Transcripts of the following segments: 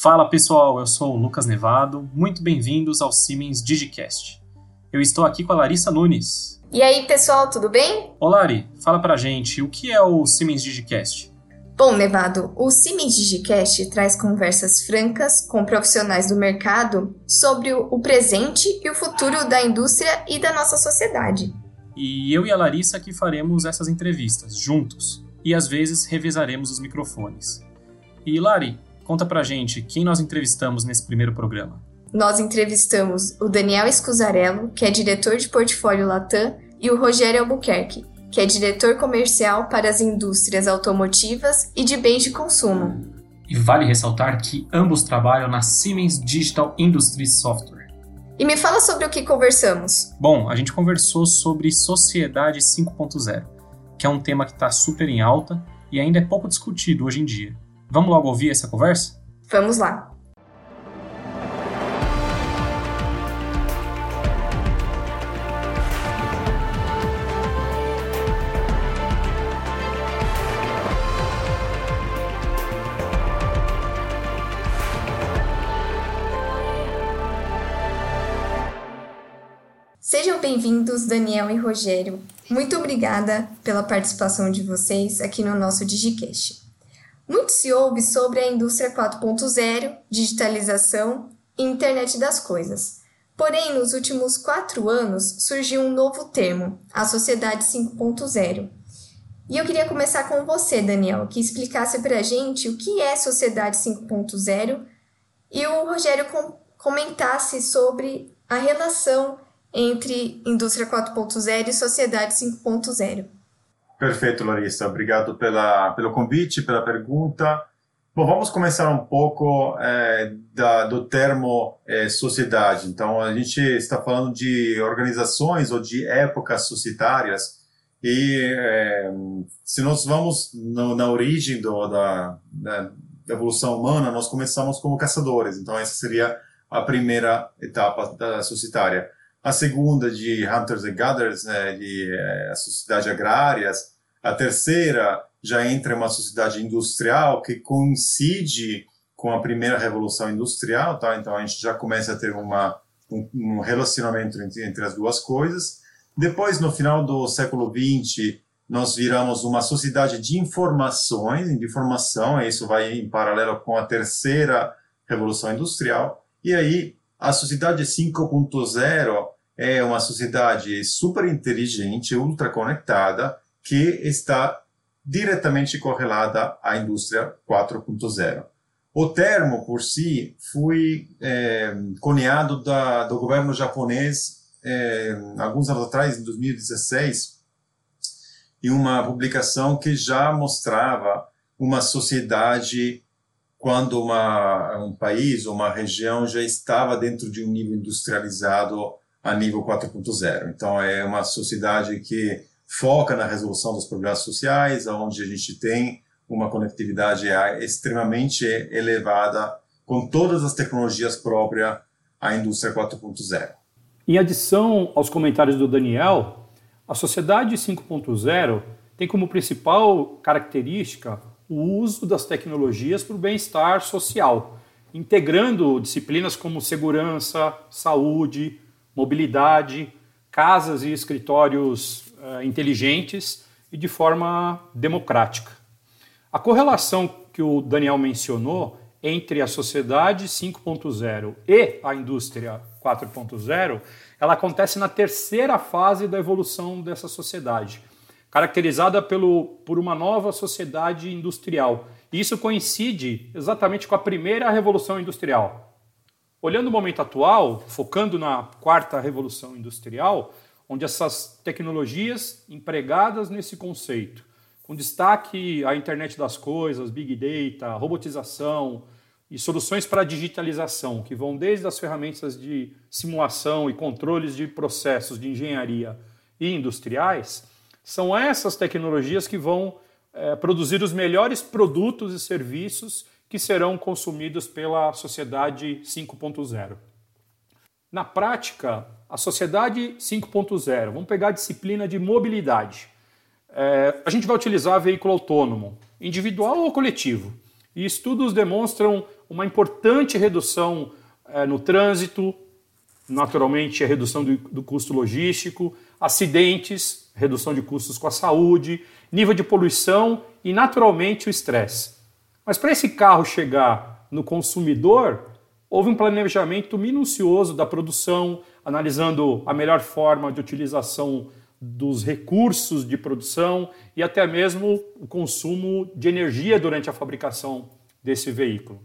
Fala pessoal, eu sou o Lucas Nevado, muito bem-vindos ao Siemens Digicast. Eu estou aqui com a Larissa Nunes. E aí pessoal, tudo bem? Olá Lari, fala pra gente, o que é o Siemens Digicast? Bom, Nevado, o Siemens Digicast traz conversas francas com profissionais do mercado sobre o presente e o futuro da indústria e da nossa sociedade. E eu e a Larissa que faremos essas entrevistas juntos e às vezes revezaremos os microfones. E Lari, conta pra gente quem nós entrevistamos nesse primeiro programa. Nós entrevistamos o Daniel Escusarello, que é diretor de portfólio Latam, e o Rogério Albuquerque, que é diretor comercial para as indústrias automotivas e de bens de consumo. E vale ressaltar que ambos trabalham na Siemens Digital Industry Software e me fala sobre o que conversamos. Bom, a gente conversou sobre Sociedade 5.0, que é um tema que está super em alta e ainda é pouco discutido hoje em dia. Vamos logo ouvir essa conversa? Vamos lá. Sejam bem-vindos, Daniel e Rogério. Muito obrigada pela participação de vocês aqui no nosso Digicast. Muito se ouve sobre a indústria 4.0, digitalização e internet das coisas. Porém, nos últimos quatro anos surgiu um novo termo, a sociedade 5.0. E eu queria começar com você, Daniel, que explicasse para a gente o que é sociedade 5.0 e o Rogério com comentasse sobre a relação entre indústria 4.0 e sociedade 5.0. Perfeito, Larissa. Obrigado pela, pelo convite, pela pergunta. Bom, vamos começar um pouco é, da, do termo é, sociedade. Então, a gente está falando de organizações ou de épocas societárias. E é, se nós vamos no, na origem do, da, da evolução humana, nós começamos como caçadores. Então, essa seria a primeira etapa da societária a segunda de Hunters and Gatherers, né, de é, sociedade agrárias, a terceira já entra uma sociedade industrial que coincide com a primeira revolução industrial, tá? Então a gente já começa a ter uma, um, um relacionamento entre, entre as duas coisas. Depois, no final do século XX, nós viramos uma sociedade de informações, de informação, e isso vai em paralelo com a terceira revolução industrial. E aí, a sociedade 5.0 é uma sociedade super inteligente, ultra conectada, que está diretamente correlada à indústria 4.0. O termo por si foi é, cunhado da, do governo japonês é, alguns anos atrás, em 2016, em uma publicação que já mostrava uma sociedade quando uma, um país ou uma região já estava dentro de um nível industrializado a nível 4.0. Então, é uma sociedade que foca na resolução dos problemas sociais, onde a gente tem uma conectividade extremamente elevada com todas as tecnologias próprias à indústria 4.0. Em adição aos comentários do Daniel, a sociedade 5.0 tem como principal característica o uso das tecnologias para o bem-estar social, integrando disciplinas como segurança, saúde, mobilidade, casas e escritórios uh, inteligentes e de forma democrática. A correlação que o Daniel mencionou entre a sociedade 5.0 e a indústria 4.0, ela acontece na terceira fase da evolução dessa sociedade, caracterizada pelo, por uma nova sociedade industrial. E isso coincide exatamente com a primeira revolução industrial, Olhando o momento atual, focando na quarta revolução industrial, onde essas tecnologias empregadas nesse conceito, com destaque à internet das coisas, big data, robotização e soluções para digitalização, que vão desde as ferramentas de simulação e controles de processos de engenharia e industriais, são essas tecnologias que vão é, produzir os melhores produtos e serviços que serão consumidos pela sociedade 5.0. Na prática, a sociedade 5.0, vamos pegar a disciplina de mobilidade. É, a gente vai utilizar veículo autônomo, individual ou coletivo. e estudos demonstram uma importante redução é, no trânsito, naturalmente a redução do, do custo logístico, acidentes, redução de custos com a saúde, nível de poluição e naturalmente o estresse. Mas para esse carro chegar no consumidor, houve um planejamento minucioso da produção, analisando a melhor forma de utilização dos recursos de produção e até mesmo o consumo de energia durante a fabricação desse veículo.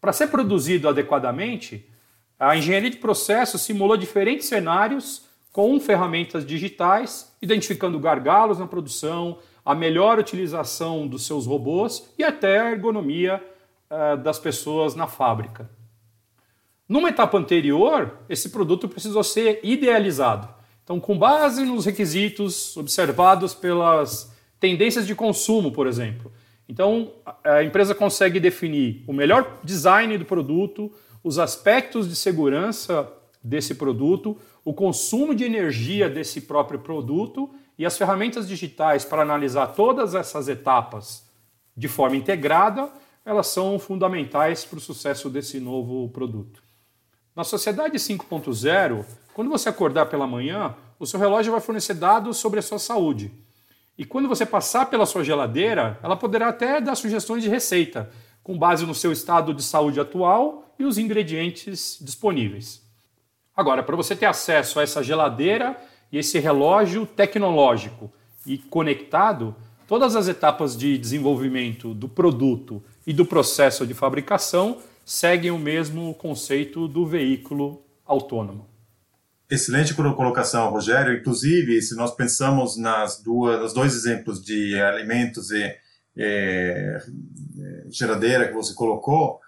Para ser produzido adequadamente, a engenharia de processo simulou diferentes cenários com ferramentas digitais, identificando gargalos na produção, a melhor utilização dos seus robôs e até a ergonomia uh, das pessoas na fábrica. Numa etapa anterior, esse produto precisou ser idealizado. Então, com base nos requisitos observados pelas tendências de consumo, por exemplo. Então, a empresa consegue definir o melhor design do produto, os aspectos de segurança desse produto, o consumo de energia desse próprio produto e as ferramentas digitais para analisar todas essas etapas de forma integrada, elas são fundamentais para o sucesso desse novo produto. Na sociedade 5.0, quando você acordar pela manhã, o seu relógio vai fornecer dados sobre a sua saúde. E quando você passar pela sua geladeira, ela poderá até dar sugestões de receita, com base no seu estado de saúde atual e os ingredientes disponíveis. Agora, para você ter acesso a essa geladeira e esse relógio tecnológico e conectado, todas as etapas de desenvolvimento do produto e do processo de fabricação seguem o mesmo conceito do veículo autônomo. Excelente colocação, Rogério. Inclusive, se nós pensamos nas duas, nos dois exemplos de alimentos e é, geladeira que você colocou,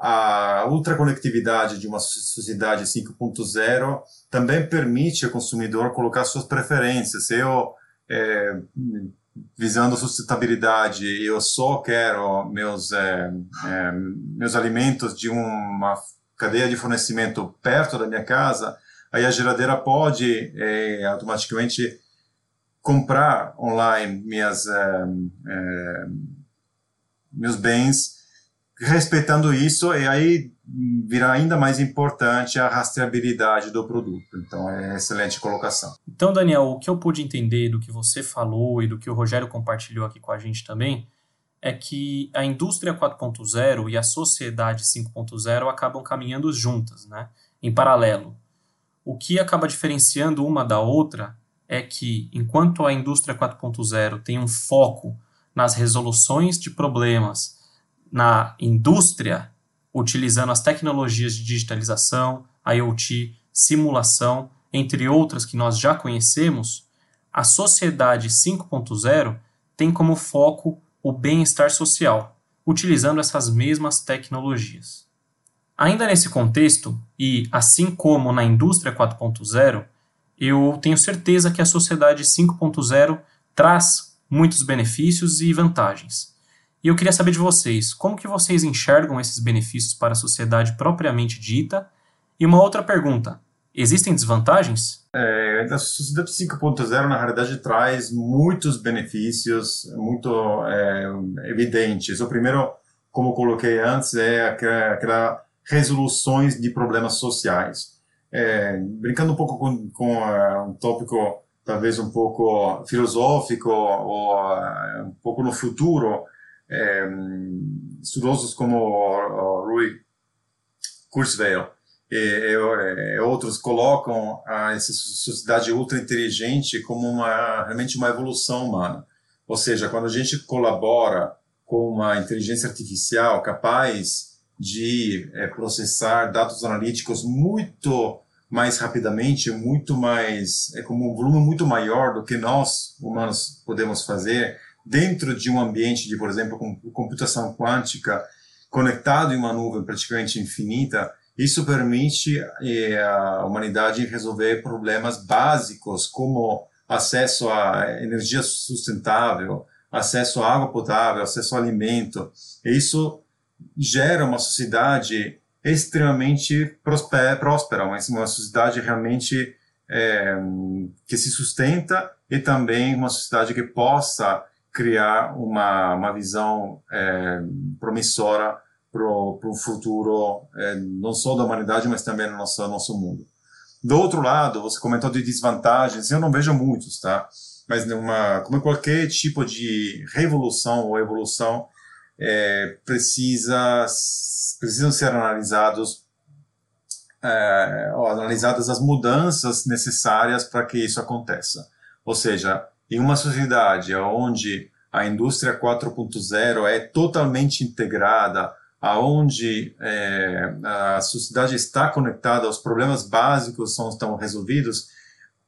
a ultraconectividade de uma sociedade 5.0 também permite ao consumidor colocar suas preferências. Eu, é, visando sustentabilidade, eu só quero meus, é, é, meus alimentos de uma cadeia de fornecimento perto da minha casa, aí a geladeira pode é, automaticamente comprar online minhas, é, é, meus bens respeitando isso, e aí virá ainda mais importante a rastreabilidade do produto. Então, é excelente colocação. Então, Daniel, o que eu pude entender do que você falou e do que o Rogério compartilhou aqui com a gente também é que a indústria 4.0 e a sociedade 5.0 acabam caminhando juntas, né? em paralelo. O que acaba diferenciando uma da outra é que, enquanto a indústria 4.0 tem um foco nas resoluções de problemas na indústria, utilizando as tecnologias de digitalização, IoT, simulação, entre outras que nós já conhecemos, a sociedade 5.0 tem como foco o bem-estar social, utilizando essas mesmas tecnologias. Ainda nesse contexto, e assim como na indústria 4.0, eu tenho certeza que a sociedade 5.0 traz muitos benefícios e vantagens. E eu queria saber de vocês, como que vocês enxergam esses benefícios para a sociedade propriamente dita? E uma outra pergunta, existem desvantagens? É, a sociedade 5.0, na realidade, traz muitos benefícios muito é, evidentes. O primeiro, como coloquei antes, é aquela, resoluções de problemas sociais. É, brincando um pouco com, com uh, um tópico talvez um pouco filosófico ou uh, um pouco no futuro, estudiosos como Rui Kurzweil e, e, e, outros colocam a essa sociedade ultra inteligente como uma realmente uma evolução humana. Ou seja, quando a gente colabora com uma inteligência artificial capaz de é, processar dados analíticos muito mais rapidamente, muito mais, é como um volume muito maior do que nós humanos podemos fazer, dentro de um ambiente de, por exemplo, computação quântica, conectado em uma nuvem praticamente infinita, isso permite eh, a humanidade resolver problemas básicos como acesso a energia sustentável, acesso a água potável, acesso a alimento. E isso gera uma sociedade extremamente próspera, uma sociedade realmente é, que se sustenta e também uma sociedade que possa criar uma, uma visão é, promissora para o futuro, é, não só da humanidade, mas também no nosso, nosso mundo. Do outro lado, você comentou de desvantagens, eu não vejo muitos, tá? Mas numa, como qualquer tipo de revolução ou evolução, é, precisa, precisam ser analisados é, analisadas as mudanças necessárias para que isso aconteça. Ou seja, em uma sociedade onde a indústria 4.0 é totalmente integrada, aonde é, a sociedade está conectada, os problemas básicos são, estão resolvidos,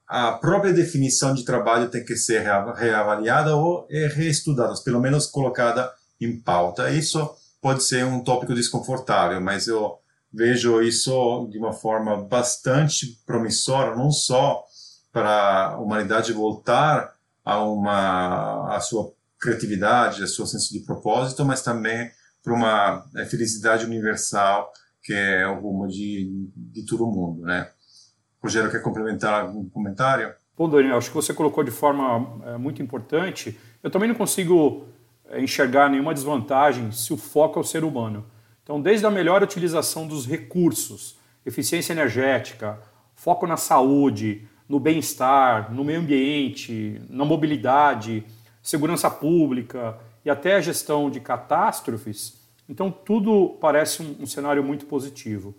a própria definição de trabalho tem que ser reavaliada ou reestudada, pelo menos colocada em pauta. Isso pode ser um tópico desconfortável, mas eu vejo isso de uma forma bastante promissora, não só para a humanidade voltar a uma a sua criatividade, a seu senso de propósito, mas também para uma é, felicidade universal que é o rumo de, de todo mundo, né? Rogério, quer complementar algum comentário? Bom, Daniel, acho que você colocou de forma é, muito importante. Eu também não consigo é, enxergar nenhuma desvantagem se o foco é o ser humano. Então, desde a melhor utilização dos recursos, eficiência energética, foco na saúde, no bem-estar, no meio ambiente, na mobilidade, segurança pública e até a gestão de catástrofes, então tudo parece um, um cenário muito positivo.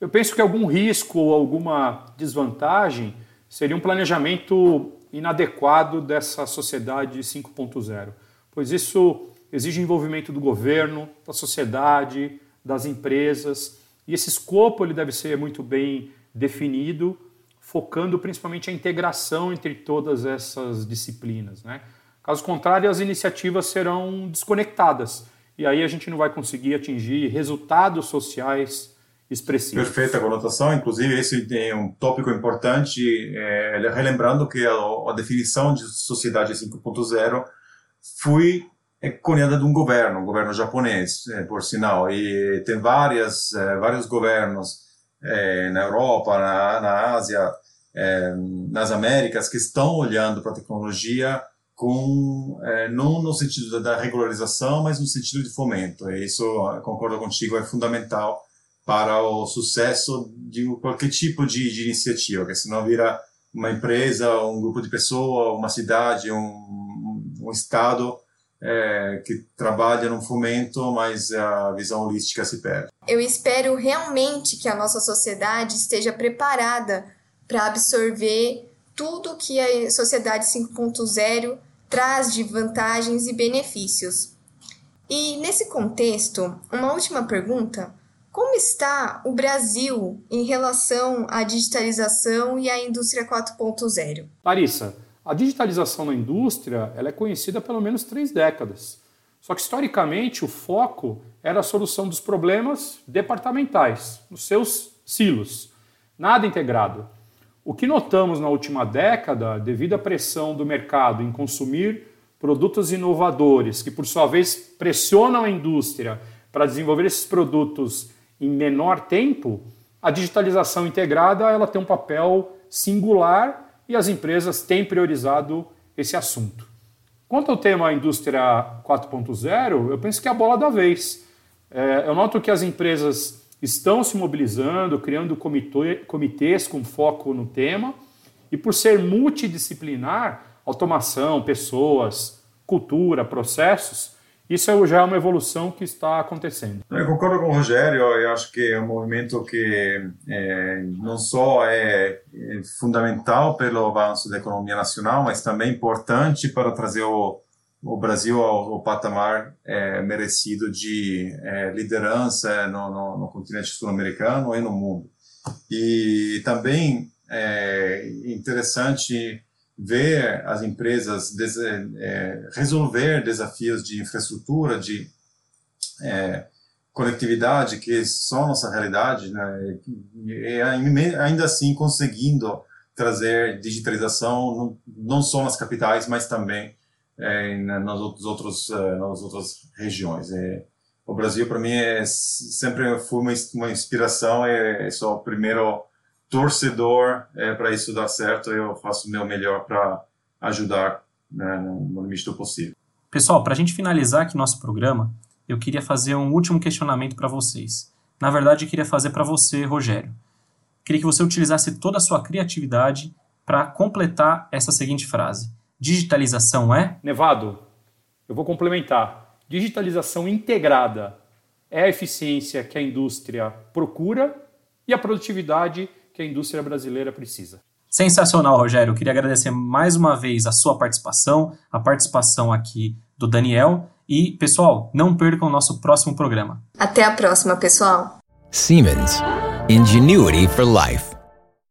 Eu penso que algum risco ou alguma desvantagem seria um planejamento inadequado dessa sociedade 5.0, pois isso exige envolvimento do governo, da sociedade, das empresas, e esse escopo ele deve ser muito bem definido, focando principalmente a integração entre todas essas disciplinas. Né? Caso contrário, as iniciativas serão desconectadas e aí a gente não vai conseguir atingir resultados sociais expressivos. Perfeita conotação, inclusive esse é um tópico importante, é, relembrando que a, a definição de sociedade 5.0 foi é cunhada de um governo, um governo japonês, é, por sinal, e tem várias, vários governos é, na Europa, na, na Ásia, é, nas Américas, que estão olhando para a tecnologia com é, não no sentido da regularização, mas no sentido de fomento. E isso, concordo contigo, é fundamental para o sucesso de qualquer tipo de, de iniciativa, porque senão vira uma empresa, um grupo de pessoas, uma cidade, um, um estado é, que trabalha no fomento, mas a visão holística se perde. Eu espero realmente que a nossa sociedade esteja preparada para absorver tudo que a sociedade 5.0 traz de vantagens e benefícios. E nesse contexto, uma última pergunta: como está o Brasil em relação à digitalização e à indústria 4.0? Larissa, a digitalização na indústria ela é conhecida há pelo menos três décadas. Só que, historicamente, o foco era a solução dos problemas departamentais, nos seus silos, nada integrado. O que notamos na última década, devido à pressão do mercado em consumir produtos inovadores, que por sua vez pressionam a indústria para desenvolver esses produtos em menor tempo, a digitalização integrada ela tem um papel singular e as empresas têm priorizado esse assunto. Quanto ao tema indústria 4.0, eu penso que é a bola da vez. É, eu noto que as empresas estão se mobilizando, criando comitê, comitês com foco no tema, e por ser multidisciplinar, automação, pessoas, cultura, processos, isso é já é uma evolução que está acontecendo. Eu concordo com o Rogério, eu acho que é um movimento que é, não só é, é fundamental pelo avanço da economia nacional, mas também importante para trazer o, o Brasil ao, ao patamar é, merecido de é, liderança no, no, no continente sul-americano e no mundo. E também é interessante ver as empresas des, é, resolver desafios de infraestrutura, de é, conectividade, que são nossa realidade, né? e ainda assim conseguindo trazer digitalização não, só nas capitais, mas também é, nas, outros, é, nas outras regiões. É, o Brasil, para mim, é, sempre foi uma, uma inspiração, é, é só o primeiro torcedor é, para isso dar certo. Eu faço o meu melhor para ajudar né, no limite do possível. Pessoal, para a gente finalizar aqui nosso programa, eu queria fazer um último questionamento para vocês. Na verdade, eu queria fazer para você, Rogério. Queria que você utilizasse toda a sua criatividade para completar essa seguinte frase: Digitalização é? Nevado, eu vou complementar. Digitalização integrada é a eficiência que a indústria procura e a produtividade que a indústria brasileira precisa. Sensacional, Rogério. Eu queria agradecer mais uma vez a sua participação, a participação aqui do Daniel. E, pessoal, não percam o nosso próximo programa. Até a próxima, pessoal. Siemens. Ingenuity for life.